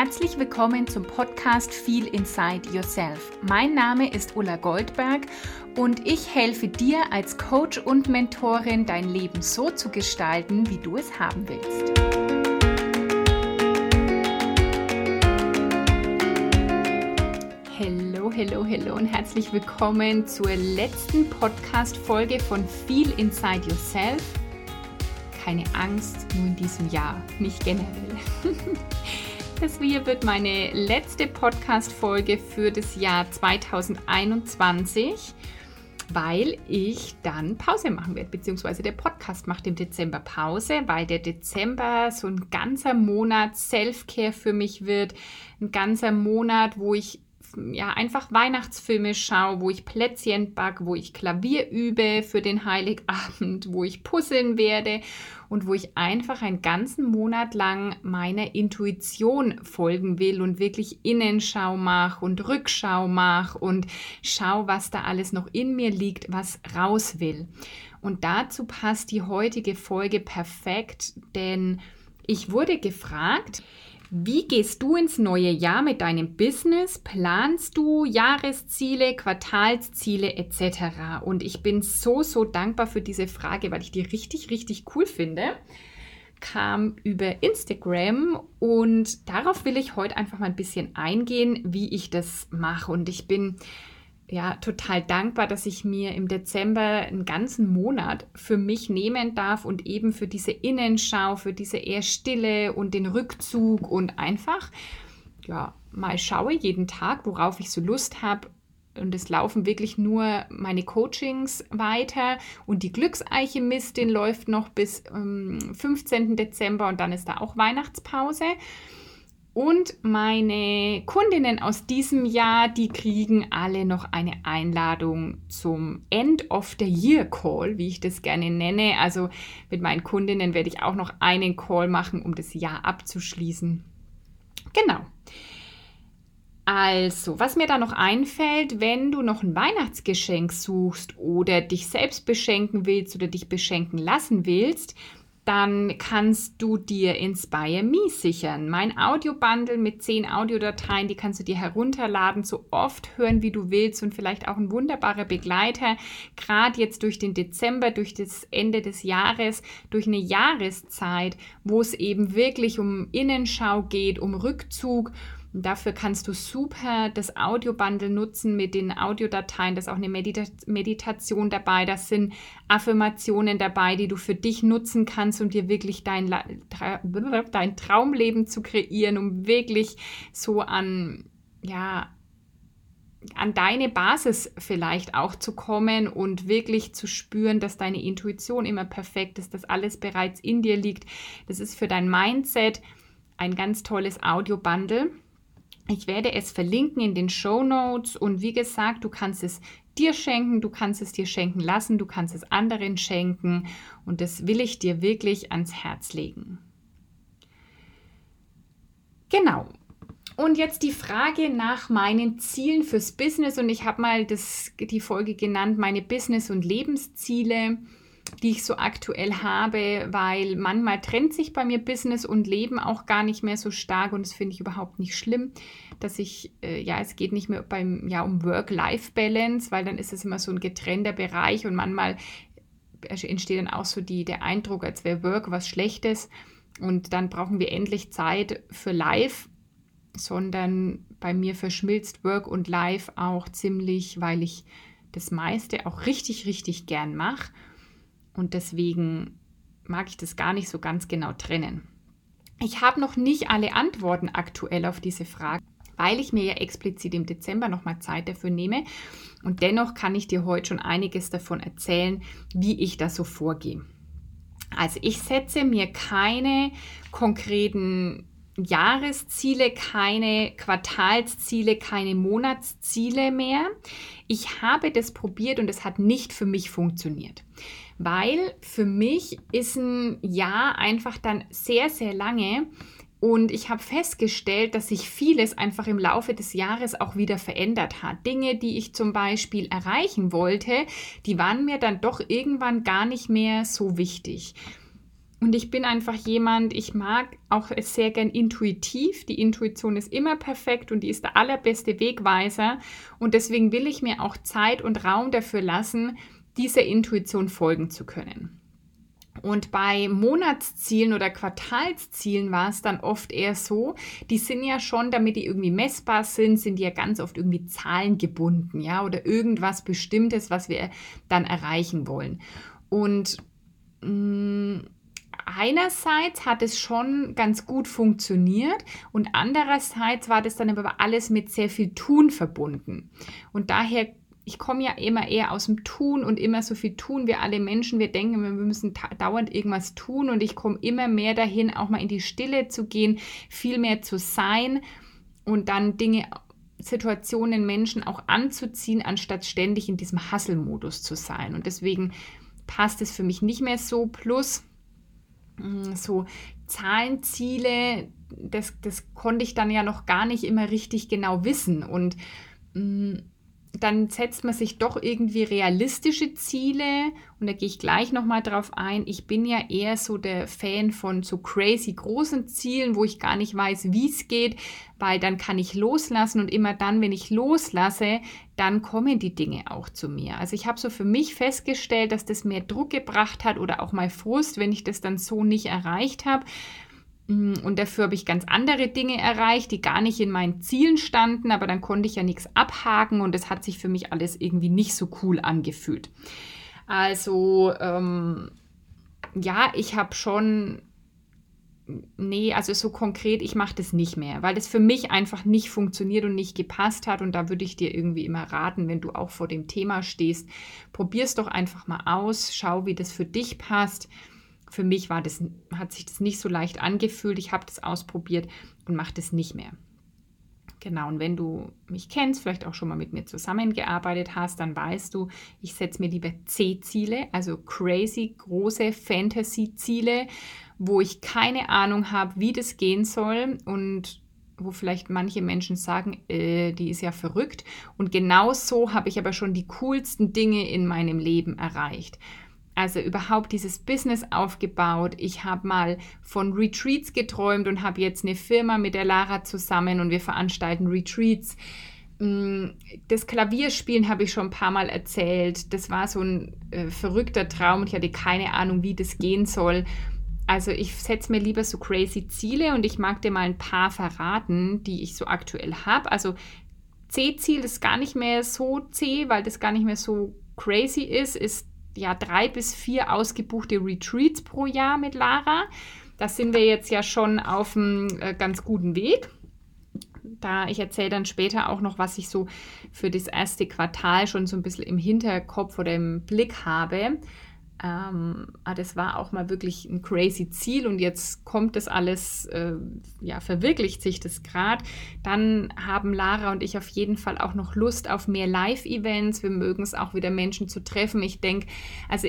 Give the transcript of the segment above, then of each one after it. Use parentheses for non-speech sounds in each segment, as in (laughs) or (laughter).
Herzlich willkommen zum Podcast Feel Inside Yourself. Mein Name ist Ulla Goldberg und ich helfe dir als Coach und Mentorin, dein Leben so zu gestalten, wie du es haben willst. Hallo, hallo, hallo und herzlich willkommen zur letzten Podcast-Folge von Feel Inside Yourself. Keine Angst, nur in diesem Jahr, nicht generell. (laughs) Das hier wird meine letzte Podcast-Folge für das Jahr 2021, weil ich dann Pause machen werde, beziehungsweise der Podcast macht im Dezember Pause, weil der Dezember so ein ganzer Monat Self-Care für mich wird, ein ganzer Monat, wo ich ja, einfach Weihnachtsfilme schaue, wo ich Plätzchen backe, wo ich Klavier übe für den Heiligabend, wo ich puzzeln werde und wo ich einfach einen ganzen Monat lang meiner Intuition folgen will und wirklich Innenschau mache und Rückschau mache und schau, was da alles noch in mir liegt, was raus will. Und dazu passt die heutige Folge perfekt, denn ich wurde gefragt, wie gehst du ins neue Jahr mit deinem Business? Planst du Jahresziele, Quartalsziele etc.? Und ich bin so, so dankbar für diese Frage, weil ich die richtig, richtig cool finde. Kam über Instagram und darauf will ich heute einfach mal ein bisschen eingehen, wie ich das mache. Und ich bin ja, total dankbar, dass ich mir im Dezember einen ganzen Monat für mich nehmen darf und eben für diese Innenschau, für diese eher Stille und den Rückzug und einfach, ja, mal schaue jeden Tag, worauf ich so Lust habe. Und es laufen wirklich nur meine Coachings weiter und die Glücksalchemistin läuft noch bis ähm, 15. Dezember und dann ist da auch Weihnachtspause. Und meine Kundinnen aus diesem Jahr, die kriegen alle noch eine Einladung zum End of the Year Call, wie ich das gerne nenne. Also mit meinen Kundinnen werde ich auch noch einen Call machen, um das Jahr abzuschließen. Genau. Also, was mir da noch einfällt, wenn du noch ein Weihnachtsgeschenk suchst oder dich selbst beschenken willst oder dich beschenken lassen willst, dann kannst du dir Inspire Me sichern. Mein Audiobundle mit zehn Audiodateien, die kannst du dir herunterladen, so oft hören, wie du willst und vielleicht auch ein wunderbarer Begleiter, gerade jetzt durch den Dezember, durch das Ende des Jahres, durch eine Jahreszeit, wo es eben wirklich um Innenschau geht, um Rückzug und dafür kannst du super das Audiobundle nutzen mit den Audiodateien. Da ist auch eine Medita Meditation dabei. Das sind Affirmationen dabei, die du für dich nutzen kannst, um dir wirklich dein, (laughs) dein Traumleben zu kreieren, um wirklich so an, ja, an deine Basis vielleicht auch zu kommen und wirklich zu spüren, dass deine Intuition immer perfekt ist, dass alles bereits in dir liegt. Das ist für dein Mindset ein ganz tolles Audio-Bundle. Ich werde es verlinken in den Show Notes und wie gesagt, du kannst es dir schenken, du kannst es dir schenken lassen, du kannst es anderen schenken und das will ich dir wirklich ans Herz legen. Genau. Und jetzt die Frage nach meinen Zielen fürs Business und ich habe mal das, die Folge genannt, meine Business- und Lebensziele die ich so aktuell habe, weil manchmal trennt sich bei mir Business und Leben auch gar nicht mehr so stark und das finde ich überhaupt nicht schlimm, dass ich, äh, ja, es geht nicht mehr beim, ja, um Work-Life-Balance, weil dann ist es immer so ein getrennter Bereich und manchmal entsteht dann auch so die, der Eindruck, als wäre Work was Schlechtes und dann brauchen wir endlich Zeit für Live, sondern bei mir verschmilzt Work und Life auch ziemlich, weil ich das meiste auch richtig, richtig gern mache und deswegen mag ich das gar nicht so ganz genau trennen. Ich habe noch nicht alle Antworten aktuell auf diese Frage, weil ich mir ja explizit im Dezember nochmal Zeit dafür nehme. Und dennoch kann ich dir heute schon einiges davon erzählen, wie ich da so vorgehe. Also ich setze mir keine konkreten Jahresziele, keine Quartalsziele, keine Monatsziele mehr. Ich habe das probiert und es hat nicht für mich funktioniert weil für mich ist ein Jahr einfach dann sehr, sehr lange. Und ich habe festgestellt, dass sich vieles einfach im Laufe des Jahres auch wieder verändert hat. Dinge, die ich zum Beispiel erreichen wollte, die waren mir dann doch irgendwann gar nicht mehr so wichtig. Und ich bin einfach jemand, ich mag auch sehr gern intuitiv. Die Intuition ist immer perfekt und die ist der allerbeste Wegweiser. Und deswegen will ich mir auch Zeit und Raum dafür lassen, dieser Intuition folgen zu können. Und bei Monatszielen oder Quartalszielen war es dann oft eher so, die sind ja schon, damit die irgendwie messbar sind, sind die ja ganz oft irgendwie zahlengebunden, ja, oder irgendwas Bestimmtes, was wir dann erreichen wollen. Und mm, einerseits hat es schon ganz gut funktioniert und andererseits war das dann aber alles mit sehr viel Tun verbunden. Und daher ich komme ja immer eher aus dem Tun und immer so viel tun wir alle Menschen. Wir denken, wir müssen dauernd irgendwas tun und ich komme immer mehr dahin, auch mal in die Stille zu gehen, viel mehr zu sein und dann Dinge, Situationen, Menschen auch anzuziehen, anstatt ständig in diesem Hasselmodus zu sein. Und deswegen passt es für mich nicht mehr so. Plus, so Zahlenziele, das, das konnte ich dann ja noch gar nicht immer richtig genau wissen. Und mm, dann setzt man sich doch irgendwie realistische Ziele und da gehe ich gleich nochmal drauf ein. Ich bin ja eher so der Fan von so crazy großen Zielen, wo ich gar nicht weiß, wie es geht, weil dann kann ich loslassen und immer dann, wenn ich loslasse, dann kommen die Dinge auch zu mir. Also ich habe so für mich festgestellt, dass das mehr Druck gebracht hat oder auch mal Frust, wenn ich das dann so nicht erreicht habe. Mm, und dafür habe ich ganz andere Dinge erreicht, die gar nicht in meinen Zielen standen, aber dann konnte ich ja nichts abhaken und es hat sich für mich alles irgendwie nicht so cool angefühlt. Also ähm, ja, ich habe schon, nee, also so konkret, ich mache das nicht mehr, weil das für mich einfach nicht funktioniert und nicht gepasst hat. Und da würde ich dir irgendwie immer raten, wenn du auch vor dem Thema stehst, probier es doch einfach mal aus, schau, wie das für dich passt für mich war das, hat sich das nicht so leicht angefühlt. Ich habe das ausprobiert und mache das nicht mehr. Genau, und wenn du mich kennst, vielleicht auch schon mal mit mir zusammengearbeitet hast, dann weißt du, ich setze mir lieber C-Ziele, also crazy große Fantasy-Ziele, wo ich keine Ahnung habe, wie das gehen soll und wo vielleicht manche Menschen sagen, äh, die ist ja verrückt. Und genau so habe ich aber schon die coolsten Dinge in meinem Leben erreicht also überhaupt dieses Business aufgebaut. Ich habe mal von Retreats geträumt und habe jetzt eine Firma mit der Lara zusammen und wir veranstalten Retreats. Mm, das Klavierspielen habe ich schon ein paar Mal erzählt. Das war so ein äh, verrückter Traum und ich hatte keine Ahnung, wie das gehen soll. Also ich setze mir lieber so crazy Ziele und ich mag dir mal ein paar verraten, die ich so aktuell habe. Also C-Ziel ist gar nicht mehr so C, weil das gar nicht mehr so crazy ist, ist ja drei bis vier ausgebuchte Retreats pro Jahr mit Lara. Da sind wir jetzt ja schon auf einem äh, ganz guten Weg. Da ich erzähle dann später auch noch, was ich so für das erste Quartal schon so ein bisschen im Hinterkopf oder im Blick habe. Ähm, ah, das war auch mal wirklich ein crazy Ziel und jetzt kommt das alles, äh, ja, verwirklicht sich das gerade. Dann haben Lara und ich auf jeden Fall auch noch Lust auf mehr Live-Events. Wir mögen es auch wieder Menschen zu treffen. Ich denke, also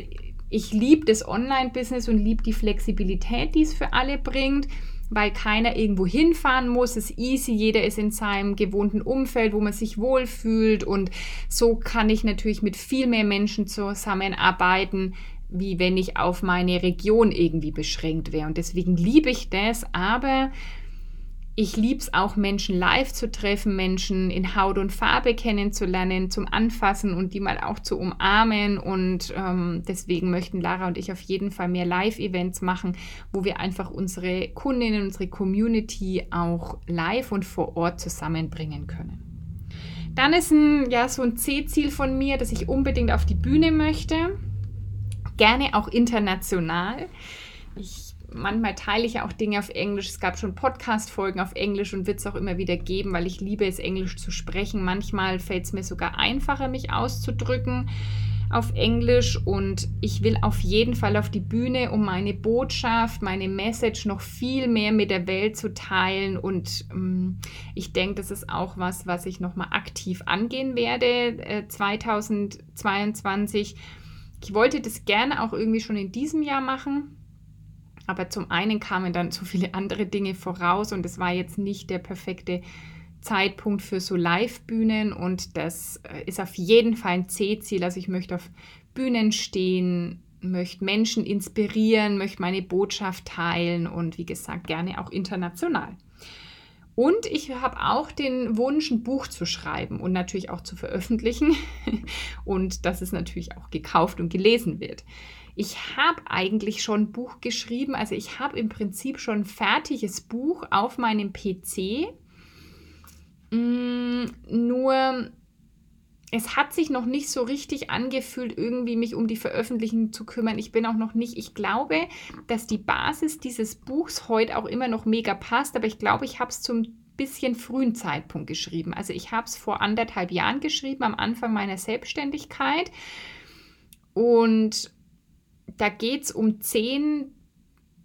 ich liebe das Online-Business und liebe die Flexibilität, die es für alle bringt weil keiner irgendwo hinfahren muss. Es ist easy, jeder ist in seinem gewohnten Umfeld, wo man sich wohlfühlt und so kann ich natürlich mit viel mehr Menschen zusammenarbeiten, wie wenn ich auf meine Region irgendwie beschränkt wäre. Und deswegen liebe ich das, aber ich liebe es auch, Menschen live zu treffen, Menschen in Haut und Farbe kennenzulernen, zum Anfassen und die mal auch zu umarmen. Und ähm, deswegen möchten Lara und ich auf jeden Fall mehr Live-Events machen, wo wir einfach unsere Kundinnen, unsere Community auch live und vor Ort zusammenbringen können. Dann ist ein, ja, so ein C-Ziel von mir, dass ich unbedingt auf die Bühne möchte gerne auch international. Ich, manchmal teile ich ja auch Dinge auf Englisch. Es gab schon Podcast-Folgen auf Englisch und wird es auch immer wieder geben, weil ich liebe es, Englisch zu sprechen. Manchmal fällt es mir sogar einfacher, mich auszudrücken auf Englisch und ich will auf jeden Fall auf die Bühne, um meine Botschaft, meine Message noch viel mehr mit der Welt zu teilen und ähm, ich denke, das ist auch was, was ich nochmal aktiv angehen werde äh, 2022 ich wollte das gerne auch irgendwie schon in diesem Jahr machen, aber zum einen kamen dann so viele andere Dinge voraus und es war jetzt nicht der perfekte Zeitpunkt für so Live-Bühnen und das äh, ist auf jeden Fall ein C-Ziel. Also ich möchte auf Bühnen stehen, möchte Menschen inspirieren, möchte meine Botschaft teilen und wie gesagt gerne auch international. Und ich habe auch den Wunsch, ein Buch zu schreiben und natürlich auch zu veröffentlichen (laughs) und dass es natürlich auch gekauft und gelesen wird. Ich habe eigentlich schon ein Buch geschrieben, also ich habe im Prinzip schon ein fertiges Buch auf meinem PC. Mm, nur es hat sich noch nicht so richtig angefühlt, irgendwie mich um die Veröffentlichung zu kümmern. Ich bin auch noch nicht, ich glaube, dass die Basis dieses Buchs heute auch immer noch mega passt, aber ich glaube, ich habe es zum bisschen frühen Zeitpunkt geschrieben. Also ich habe es vor anderthalb Jahren geschrieben, am Anfang meiner Selbstständigkeit. Und da geht es um zehn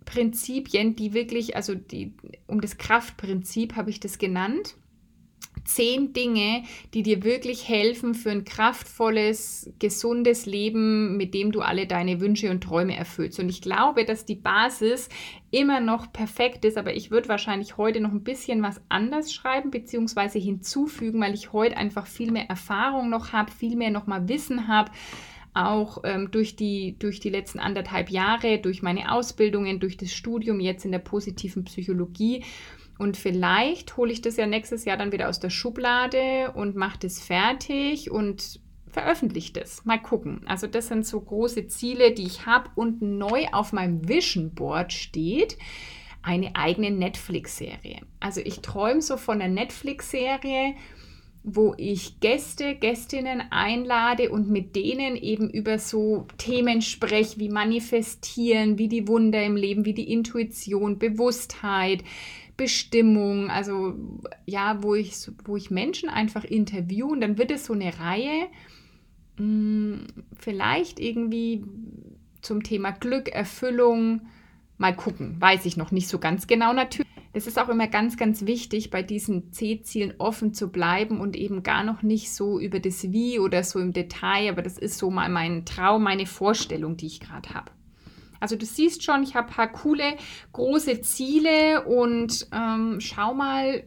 Prinzipien, die wirklich, also die, um das Kraftprinzip habe ich das genannt zehn Dinge, die dir wirklich helfen für ein kraftvolles, gesundes Leben, mit dem du alle deine Wünsche und Träume erfüllst. Und ich glaube, dass die Basis immer noch perfekt ist, aber ich würde wahrscheinlich heute noch ein bisschen was anders schreiben bzw. hinzufügen, weil ich heute einfach viel mehr Erfahrung noch habe, viel mehr noch mal Wissen habe auch ähm, durch, die, durch die letzten anderthalb Jahre, durch meine Ausbildungen, durch das Studium jetzt in der positiven Psychologie und vielleicht hole ich das ja nächstes Jahr dann wieder aus der Schublade und mache das fertig und veröffentliche das. Mal gucken. Also das sind so große Ziele, die ich habe. Und neu auf meinem Vision Board steht eine eigene Netflix-Serie. Also ich träume so von einer Netflix-Serie, wo ich Gäste, Gästinnen einlade und mit denen eben über so Themen spreche wie Manifestieren, wie die Wunder im Leben, wie die Intuition, Bewusstheit, Bestimmung, also ja, wo ich, wo ich Menschen einfach interviewe und dann wird es so eine Reihe, mh, hm, vielleicht irgendwie zum Thema Glück, Erfüllung, mal gucken, weiß ich noch nicht so ganz genau natürlich. Es ist auch immer ganz, ganz wichtig, bei diesen C-Zielen offen zu bleiben und eben gar noch nicht so über das Wie oder so im Detail, aber das ist so mal mein Traum, meine Vorstellung, die ich gerade habe. Also du siehst schon, ich habe ein paar coole, große Ziele und ähm, schau mal,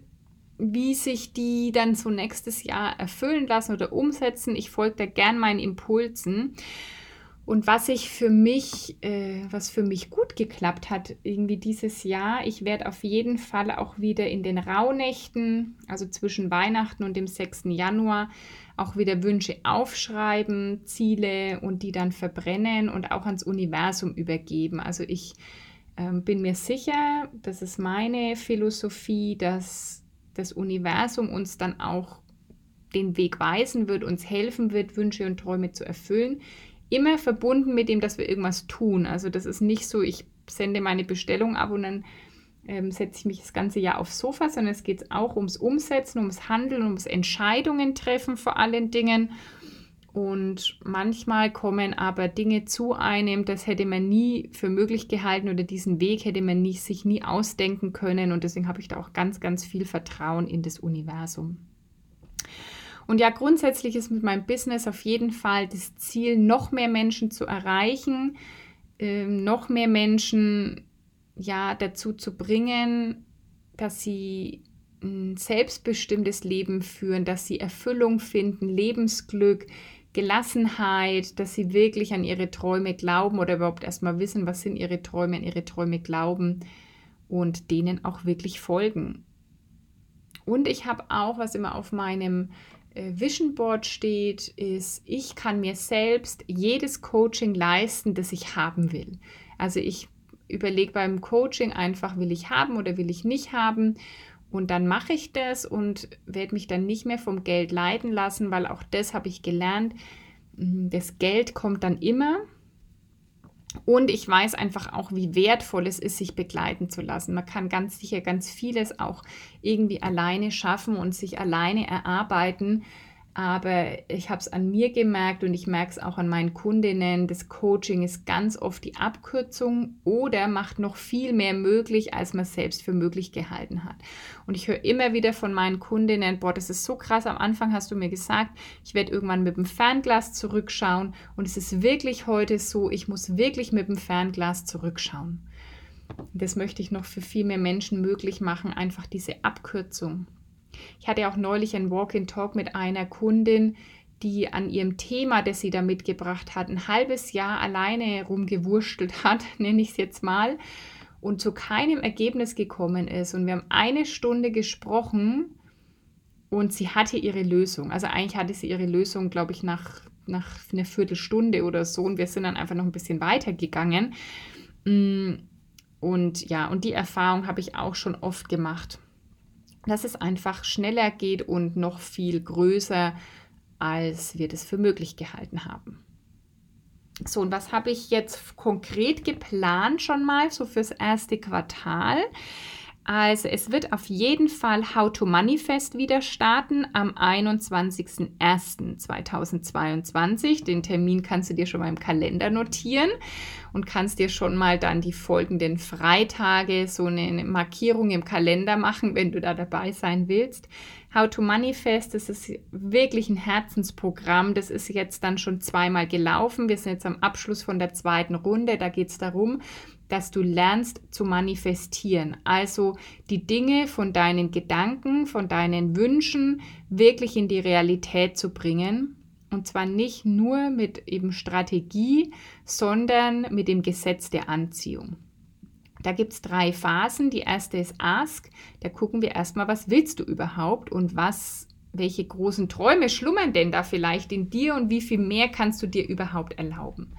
wie sich die dann so nächstes Jahr erfüllen lassen oder umsetzen. Ich folge da gern meinen Impulsen. Und was ich für mich, äh, was für mich gut geklappt hat, irgendwie dieses Jahr, ich werde auf jeden Fall auch wieder in den Rauhnächten, also zwischen Weihnachten und dem 6. Januar, auch wieder Wünsche aufschreiben, Ziele und die dann verbrennen und auch ans Universum übergeben. Also ich ähm, bin mir sicher, das ist meine Philosophie, dass das Universum uns dann auch den Weg weisen wird, uns helfen wird, Wünsche und Träume zu erfüllen. Immer verbunden mit dem, dass wir irgendwas tun. Also das ist nicht so, ich sende meine Bestellung ab und dann ähm, setze ich mich das ganze Jahr aufs Sofa, sondern es geht auch ums Umsetzen, ums Handeln, ums Entscheidungen treffen vor allen Dingen. Und manchmal kommen aber Dinge zu einem, das hätte man nie für möglich gehalten oder diesen Weg hätte man nie, sich nie ausdenken können. Und deswegen habe ich da auch ganz, ganz viel Vertrauen in das Universum. Und ja, grundsätzlich ist mit meinem Business auf jeden Fall das Ziel, noch mehr Menschen zu erreichen, äh, noch mehr Menschen ja dazu zu bringen, dass sie ein selbstbestimmtes Leben führen, dass sie Erfüllung finden, Lebensglück, Gelassenheit, dass sie wirklich an ihre Träume glauben oder überhaupt erstmal wissen, was sind ihre Träume, an ihre Träume glauben und denen auch wirklich folgen. Und ich habe auch, was immer auf meinem Vision Board steht, ist, ich kann mir selbst jedes Coaching leisten, das ich haben will. Also ich überlege beim Coaching einfach, will ich haben oder will ich nicht haben. Und dann mache ich das und werde mich dann nicht mehr vom Geld leiten lassen, weil auch das habe ich gelernt. Mm, das Geld kommt dann immer. Und ich weiß einfach auch, wie wertvoll es ist, sich begleiten zu lassen. Man kann ganz sicher ganz vieles auch irgendwie alleine schaffen und sich alleine erarbeiten. Aber ich habe es an mir gemerkt und ich merke es auch an meinen Kundinnen. Das Coaching ist ganz oft die Abkürzung oder macht noch viel mehr möglich, als man selbst für möglich gehalten hat. Und ich höre immer wieder von meinen Kundinnen, boah, das ist so krass. Am Anfang hast du mir gesagt, ich werde irgendwann mit dem Fernglas zurückschauen. Und es ist wirklich heute so, ich muss wirklich mit dem Fernglas zurückschauen. Das möchte ich noch für viel mehr Menschen möglich machen, einfach diese Abkürzung. Ich hatte auch neulich ein Walk-in-Talk mit einer Kundin, die an ihrem Thema, das sie da mitgebracht hat, ein halbes Jahr alleine rumgewurschtelt (laughs) hat, nenne ich es jetzt mal, und zu keinem Ergebnis gekommen ist. Und wir haben eine Stunde gesprochen und sie hatte ihre Lösung. Also eigentlich hatte sie ihre Lösung, glaube ich, nach, nach einer Viertelstunde oder so. Und wir sind dann einfach noch ein bisschen weiter gegangen. Mm, und ja, und die Erfahrung habe ich auch schon oft gemacht, dass es einfach schneller geht und noch viel größer, als wir das für möglich gehalten haben. So, und was habe ich jetzt konkret geplant schon mal, so fürs erste Quartal? Also es wird auf jeden Fall How to Manifest wieder starten am 21.01.2022. Den Termin kannst du dir schon mal im Kalender notieren und kannst dir schon mal dann die folgenden Freitage so eine Markierung im Kalender machen, wenn du da dabei sein willst. How to Manifest, das ist wirklich ein Herzensprogramm. Das ist jetzt dann schon zweimal gelaufen. Wir sind jetzt am Abschluss von der zweiten Runde. Da geht es darum, dass du lernst zu manifestieren. Also die Dinge von deinen Gedanken, von deinen Wünschen wirklich in die Realität zu bringen. Und zwar nicht nur mit eben Strategie, sondern mit dem Gesetz der Anziehung. Da gibt es drei Phasen. Die erste ist Ask. Da gucken wir erstmal, was willst du überhaupt und was, welche großen Träume schlummern denn da vielleicht in dir und wie viel mehr kannst du dir überhaupt erlauben.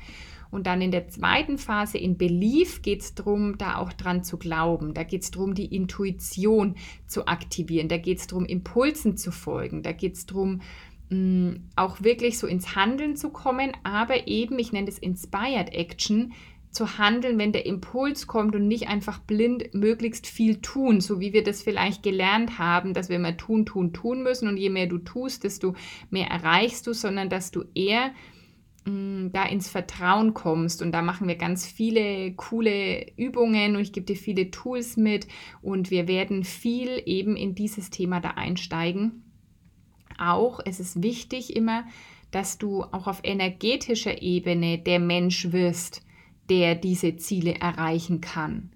Und dann in der zweiten Phase in Belief geht es darum, da auch dran zu glauben. Da geht es darum, die Intuition zu aktivieren. Da geht es darum, Impulsen zu folgen. Da geht es darum, mm, auch wirklich so ins Handeln zu kommen, aber eben, ich nenne es Inspired Action, zu handeln, wenn der Impuls kommt und nicht einfach blind möglichst viel tun, so wie wir das vielleicht gelernt haben, dass wir immer tun, tun, tun müssen und je mehr du tust, desto mehr erreichst du, sondern dass du eher da ins Vertrauen kommst. Und da machen wir ganz viele coole Übungen und ich gebe dir viele Tools mit und wir werden viel eben in dieses Thema da einsteigen. Auch es ist wichtig immer, dass du auch auf energetischer Ebene der Mensch wirst, der diese Ziele erreichen kann.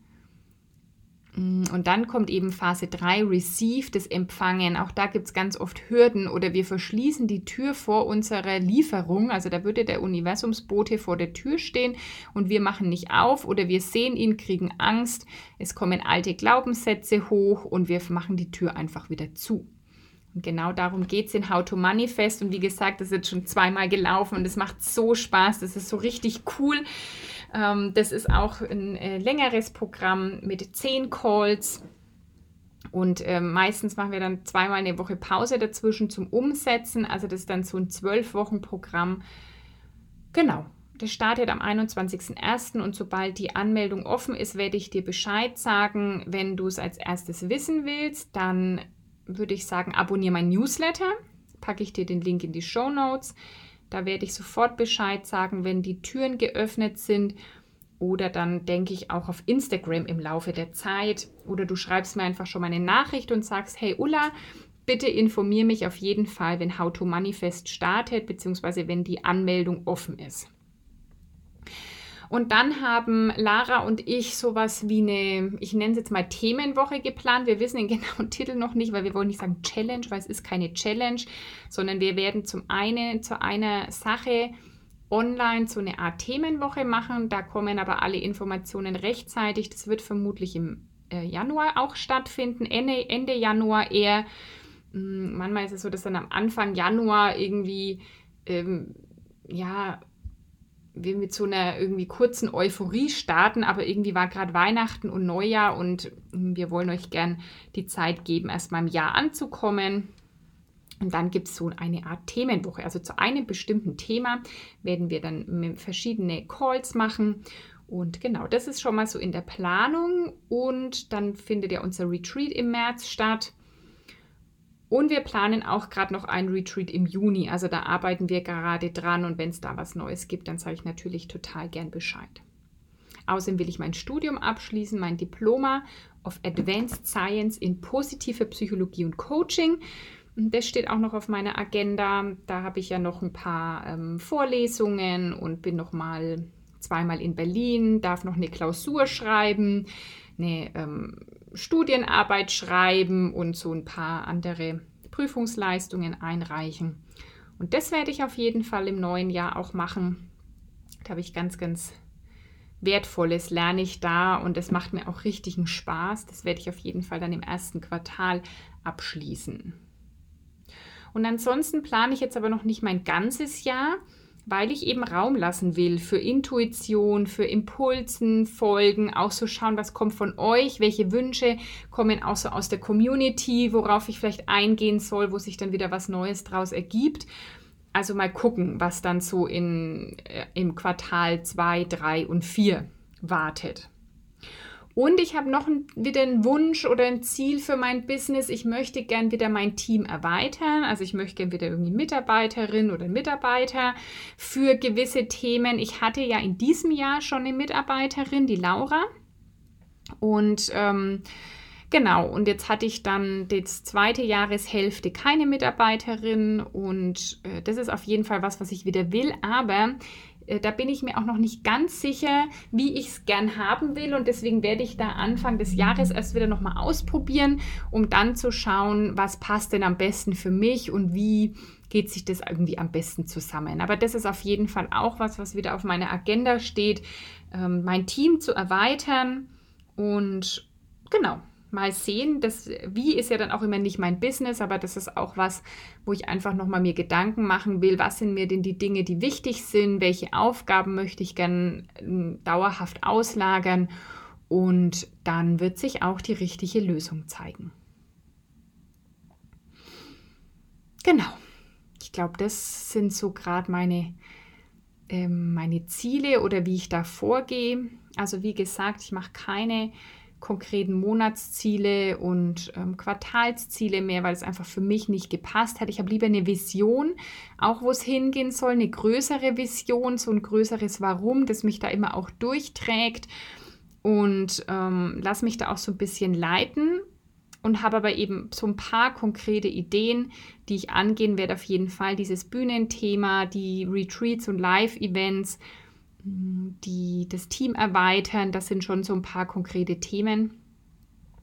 Mm, und dann kommt eben Phase 3, Receive, das Empfangen. Auch da gibt es ganz oft Hürden oder wir verschließen die Tür vor unserer Lieferung. Also da würde der Universumsbote vor der Tür stehen und wir machen nicht auf oder wir sehen ihn, kriegen Angst. Es kommen alte Glaubenssätze hoch und wir machen die Tür einfach wieder zu. Und genau darum geht es in How to Manifest. Und wie gesagt, das ist jetzt schon zweimal gelaufen und es macht so Spaß. Das ist so richtig cool. Ähm, das ist auch ein äh, längeres Programm mit zehn Calls. Und äh, meistens machen wir dann zweimal eine Woche Pause dazwischen zum Umsetzen. Also das ist dann so ein zwölf Wochen Programm. Genau. Das startet am 21.01. und sobald die Anmeldung offen ist, werde ich dir Bescheid sagen. Wenn du es als erstes wissen willst, dann würde ich sagen, abonniere mein Newsletter. Packe ich dir den Link in die Show Notes. Da werde ich sofort Bescheid sagen, wenn die Türen geöffnet sind. Oder dann denke ich auch auf Instagram im Laufe der Zeit. Oder du schreibst mir einfach schon mal eine Nachricht und sagst, hey Ulla, bitte informiere mich auf jeden Fall, wenn How to Manifest startet, beziehungsweise wenn die Anmeldung offen ist. Und dann haben Lara und ich sowas wie eine, ich nenne es jetzt mal Themenwoche geplant. Wir wissen den (laughs) genauen Titel noch nicht, weil wir wollen nicht sagen Challenge, weil es ist keine Challenge, sondern wir werden zum einen zu einer Sache online so eine Art Themenwoche machen. Da kommen aber alle Informationen rechtzeitig. Das wird vermutlich im äh, Januar auch stattfinden, Ende, Ende Januar eher. Hm, manchmal ist es so, dass dann am Anfang Januar irgendwie ähm, ja wir mit so einer irgendwie kurzen Euphorie starten, aber irgendwie war gerade Weihnachten und Neujahr und hm, wir wollen euch gern die Zeit geben, erstmal im Jahr anzukommen. Und dann gibt es so eine Art Themenwoche. Also zu einem bestimmten Thema werden wir dann verschiedene Calls machen. Und genau, das ist schon mal so in der Planung. Und dann findet ja unser Retreat im März statt. Und wir planen auch gerade noch ein Retreat im Juni. Also da arbeiten wir gerade dran und wenn es da was Neues gibt, dann sage ich natürlich total gern Bescheid. Außerdem will ich mein Studium abschließen, mein Diploma of Advanced Science in positive Psychologie und Coaching. Das steht auch noch auf meiner Agenda. Da habe ich ja noch ein paar ähm, Vorlesungen und bin noch mal zweimal in Berlin, darf noch eine Klausur schreiben, eine ähm, Studienarbeit schreiben und so ein paar andere Prüfungsleistungen einreichen. Und das werde ich auf jeden Fall im neuen Jahr auch machen. Da habe ich ganz, ganz Wertvolles lerne ich da und es macht mir auch richtigen Spaß. Das werde ich auf jeden Fall dann im ersten Quartal abschließen. Und ansonsten plane ich jetzt aber noch nicht mein ganzes Jahr, weil ich eben Raum lassen will für Intuition, für Impulsen, Folgen, auch so schauen, was kommt von euch, welche Wünsche kommen auch so aus der Community, worauf ich vielleicht eingehen soll, wo sich dann wieder was Neues draus ergibt. Also mal gucken, was dann so in, äh, im Quartal 2, 3 und 4 wartet. Und ich habe noch ein, wieder einen Wunsch oder ein Ziel für mein Business. Ich möchte gern wieder mein Team erweitern. Also ich möchte gern wieder irgendwie Mitarbeiterin oder Mitarbeiter für gewisse Themen. Ich hatte ja in diesem Jahr schon eine Mitarbeiterin, die Laura. Und ähm, Genau, und jetzt hatte ich dann die zweite Jahreshälfte keine Mitarbeiterin und äh, das ist auf jeden Fall was, was ich wieder will, aber da bin ich mir auch noch nicht ganz sicher, wie ich es gern haben will. Und deswegen werde ich da Anfang des Jahres erst wieder nochmal ausprobieren, um dann zu schauen, was passt denn am besten für mich und wie geht sich das irgendwie am besten zusammen. Aber das ist auf jeden Fall auch was, was wieder auf meiner Agenda steht, ähm, mein Team zu erweitern. Und genau, mal sehen. Das Wie ist ja dann auch immer nicht mein Business, aber das ist auch was, wo ich einfach nochmal mir Gedanken machen will. Was sind mir denn die Dinge, die wichtig sind? Welche Aufgaben möchte ich gern ähm, dauerhaft auslagern? Und dann wird sich auch die richtige Lösung zeigen. Genau. Ich glaube, das sind so gerade meine, ähm, meine Ziele oder wie ich da vorgehe. Also wie gesagt, ich mache keine konkreten Monatsziele und ähm, Quartalsziele mehr, weil es einfach für mich nicht gepasst hat. Ich habe lieber eine Vision, auch wo es hingehen soll, eine größere Vision, so ein größeres Warum, das mich da immer auch durchträgt und ähm, lass mich da auch so ein bisschen leiten und habe aber eben so ein paar konkrete Ideen, die ich angehen werde. Auf jeden Fall dieses Bühnenthema, die Retreats und Live-Events die, das Team erweitern. Das sind schon so ein paar konkrete Themen.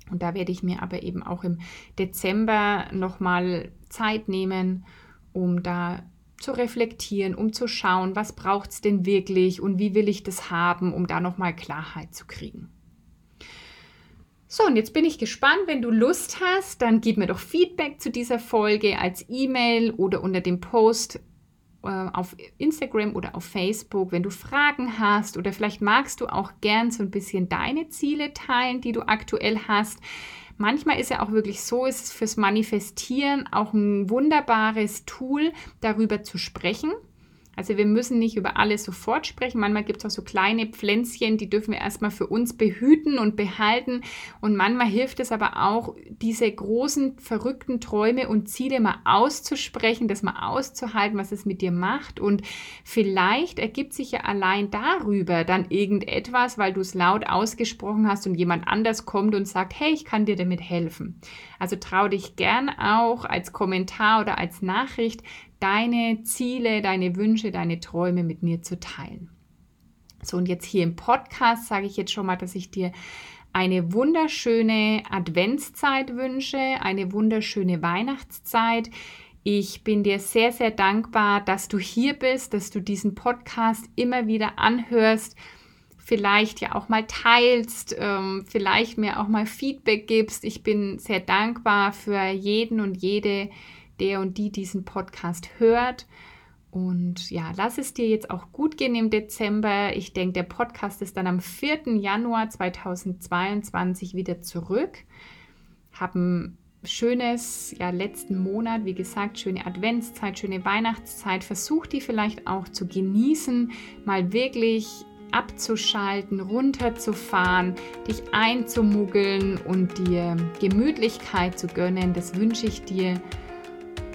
Und da werde ich mir aber eben auch im Dezember nochmal Zeit nehmen, um da zu reflektieren, um zu schauen, was braucht es denn wirklich und wie will ich das haben, um da nochmal Klarheit zu kriegen. So, und jetzt bin ich gespannt. Wenn du Lust hast, dann gib mir doch Feedback zu dieser Folge als E-Mail oder unter dem Post auf Instagram oder auf Facebook, wenn du Fragen hast oder vielleicht magst du auch gern so ein bisschen deine Ziele teilen, die du aktuell hast. Manchmal ist ja auch wirklich so, ist es fürs Manifestieren auch ein wunderbares Tool, darüber zu sprechen. Also wir müssen nicht über alles sofort sprechen. Manchmal gibt es auch so kleine Pflänzchen, die dürfen wir erstmal für uns behüten und behalten. Und manchmal hilft es aber auch, diese großen, verrückten Träume und Ziele mal auszusprechen, das mal auszuhalten, was es mit dir macht. Und vielleicht ergibt sich ja allein darüber dann irgendetwas, weil du es laut ausgesprochen hast und jemand anders kommt und sagt, hey, ich kann dir damit helfen. Also trau dich gern auch als Kommentar oder als Nachricht deine Ziele, deine Wünsche, deine Träume mit mir zu teilen. So, und jetzt hier im Podcast sage ich jetzt schon mal, dass ich dir eine wunderschöne Adventszeit wünsche, eine wunderschöne Weihnachtszeit. Ich bin dir sehr, sehr dankbar, dass du hier bist, dass du diesen Podcast immer wieder anhörst, vielleicht ja auch mal teilst, ähm, vielleicht mir auch mal Feedback gibst. Ich bin sehr dankbar für jeden und jede, der und die diesen Podcast hört. Und ja, lass es dir jetzt auch gut gehen im Dezember. Ich denke, der Podcast ist dann am 4. Januar 2022 wieder zurück. Haben schönes, ja, letzten Monat, wie gesagt, schöne Adventszeit, schöne Weihnachtszeit. Versuch die vielleicht auch zu genießen, mal wirklich abzuschalten, runterzufahren, dich einzumuggeln und dir Gemütlichkeit zu gönnen. Das wünsche ich dir.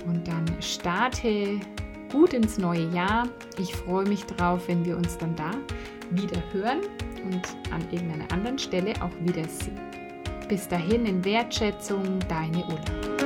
Und dann starte gut ins neue Jahr. Ich freue mich drauf, wenn wir uns dann da wieder hören und an irgendeiner anderen Stelle auch wiedersehen. Bis dahin in Wertschätzung, deine Ulla.